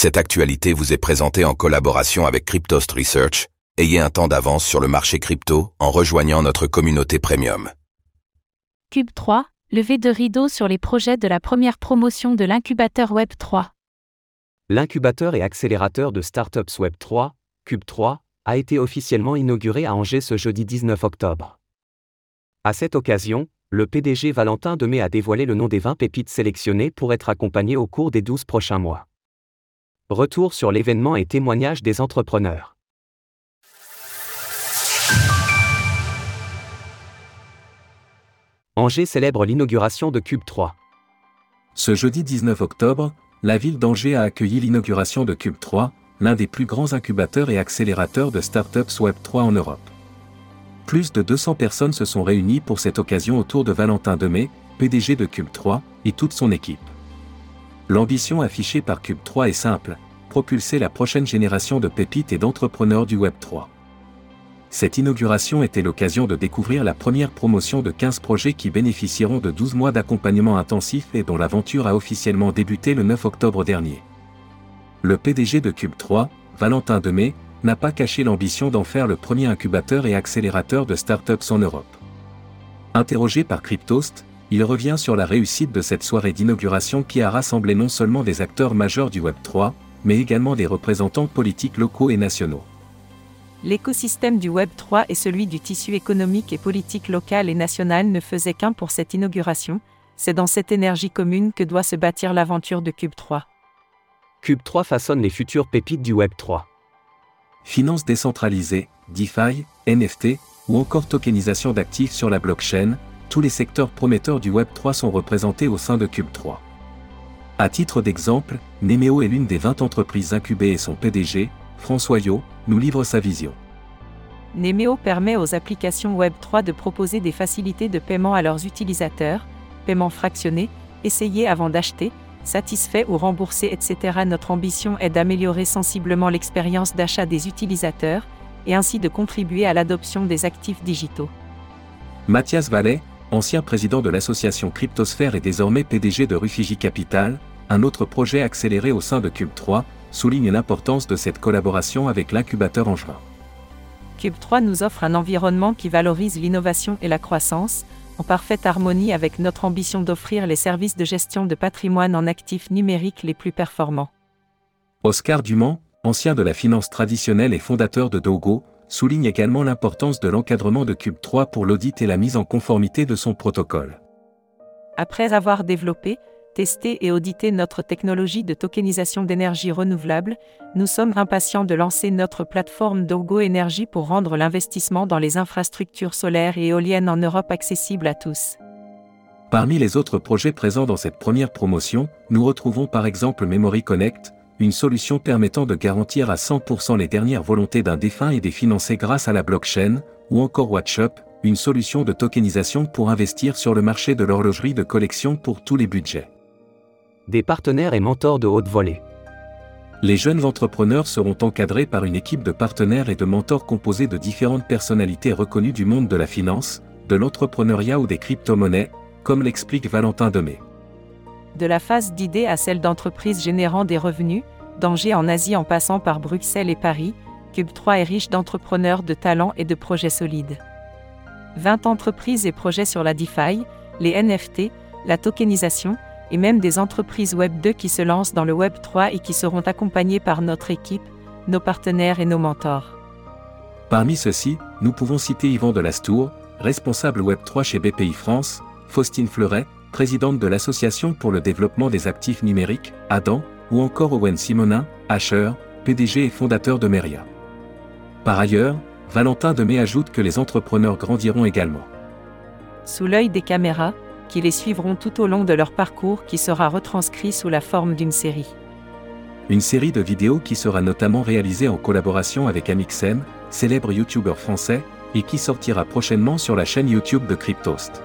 Cette actualité vous est présentée en collaboration avec Cryptost Research. Ayez un temps d'avance sur le marché crypto en rejoignant notre communauté premium. Cube 3, levée de rideau sur les projets de la première promotion de l'incubateur Web 3. L'incubateur et accélérateur de startups Web 3, Cube 3, a été officiellement inauguré à Angers ce jeudi 19 octobre. À cette occasion, le PDG Valentin Demey a dévoilé le nom des 20 pépites sélectionnées pour être accompagnées au cours des 12 prochains mois. Retour sur l'événement et témoignages des entrepreneurs. Angers célèbre l'inauguration de Cube 3. Ce jeudi 19 octobre, la ville d'Angers a accueilli l'inauguration de Cube 3, l'un des plus grands incubateurs et accélérateurs de startups Web 3 en Europe. Plus de 200 personnes se sont réunies pour cette occasion autour de Valentin Demey, PDG de Cube 3, et toute son équipe. L'ambition affichée par Cube 3 est simple, propulser la prochaine génération de pépites et d'entrepreneurs du Web 3. Cette inauguration était l'occasion de découvrir la première promotion de 15 projets qui bénéficieront de 12 mois d'accompagnement intensif et dont l'aventure a officiellement débuté le 9 octobre dernier. Le PDG de Cube 3, Valentin Demey, n'a pas caché l'ambition d'en faire le premier incubateur et accélérateur de startups en Europe. Interrogé par Cryptost, il revient sur la réussite de cette soirée d'inauguration qui a rassemblé non seulement des acteurs majeurs du Web3, mais également des représentants politiques locaux et nationaux. L'écosystème du Web3 et celui du tissu économique et politique local et national ne faisaient qu'un pour cette inauguration, c'est dans cette énergie commune que doit se bâtir l'aventure de Cube 3. Cube 3 façonne les futures pépites du Web3. Finances décentralisées, DeFi, NFT, ou encore tokenisation d'actifs sur la blockchain, tous les secteurs prometteurs du Web3 sont représentés au sein de Cube 3. À titre d'exemple, Nemeo est l'une des 20 entreprises incubées et son PDG, François Yo, nous livre sa vision. Nemeo permet aux applications Web3 de proposer des facilités de paiement à leurs utilisateurs, paiement fractionné, essayer avant d'acheter, satisfait ou remboursé, etc. Notre ambition est d'améliorer sensiblement l'expérience d'achat des utilisateurs, et ainsi de contribuer à l'adoption des actifs digitaux. Mathias Vallet, ancien président de l'association Cryptosphère et désormais PDG de Rufiji Capital, un autre projet accéléré au sein de Cube 3, souligne l'importance de cette collaboration avec l'incubateur Angevin. Cube 3 nous offre un environnement qui valorise l'innovation et la croissance, en parfaite harmonie avec notre ambition d'offrir les services de gestion de patrimoine en actifs numériques les plus performants. Oscar Dumont, ancien de la finance traditionnelle et fondateur de Dogo, souligne également l'importance de l'encadrement de Cube 3 pour l'audit et la mise en conformité de son protocole. Après avoir développé, testé et audité notre technologie de tokenisation d'énergie renouvelable, nous sommes impatients de lancer notre plateforme Dogo Energy pour rendre l'investissement dans les infrastructures solaires et éoliennes en Europe accessible à tous. Parmi les autres projets présents dans cette première promotion, nous retrouvons par exemple Memory Connect, une solution permettant de garantir à 100% les dernières volontés d'un défunt et des financer grâce à la blockchain, ou encore WatchUp, une solution de tokenisation pour investir sur le marché de l'horlogerie de collection pour tous les budgets. Des partenaires et mentors de haute volée. Les jeunes entrepreneurs seront encadrés par une équipe de partenaires et de mentors composée de différentes personnalités reconnues du monde de la finance, de l'entrepreneuriat ou des crypto-monnaies, comme l'explique Valentin Demey de la phase d'idée à celle d'entreprise générant des revenus, d'Angers en Asie en passant par Bruxelles et Paris, Cube 3 est riche d'entrepreneurs de talents et de projets solides. 20 entreprises et projets sur la DeFi, les NFT, la tokenisation, et même des entreprises Web 2 qui se lancent dans le Web 3 et qui seront accompagnées par notre équipe, nos partenaires et nos mentors. Parmi ceux-ci, nous pouvons citer Yvan Delastour, responsable Web 3 chez BPI France, Faustine Fleuret, présidente de l'Association pour le développement des actifs numériques, Adam, ou encore Owen Simonin, Asher, PDG et fondateur de Meria. Par ailleurs, Valentin Demey ajoute que les entrepreneurs grandiront également. Sous l'œil des caméras, qui les suivront tout au long de leur parcours qui sera retranscrit sous la forme d'une série. Une série de vidéos qui sera notamment réalisée en collaboration avec Amixem, célèbre youtubeur français, et qui sortira prochainement sur la chaîne YouTube de Cryptost.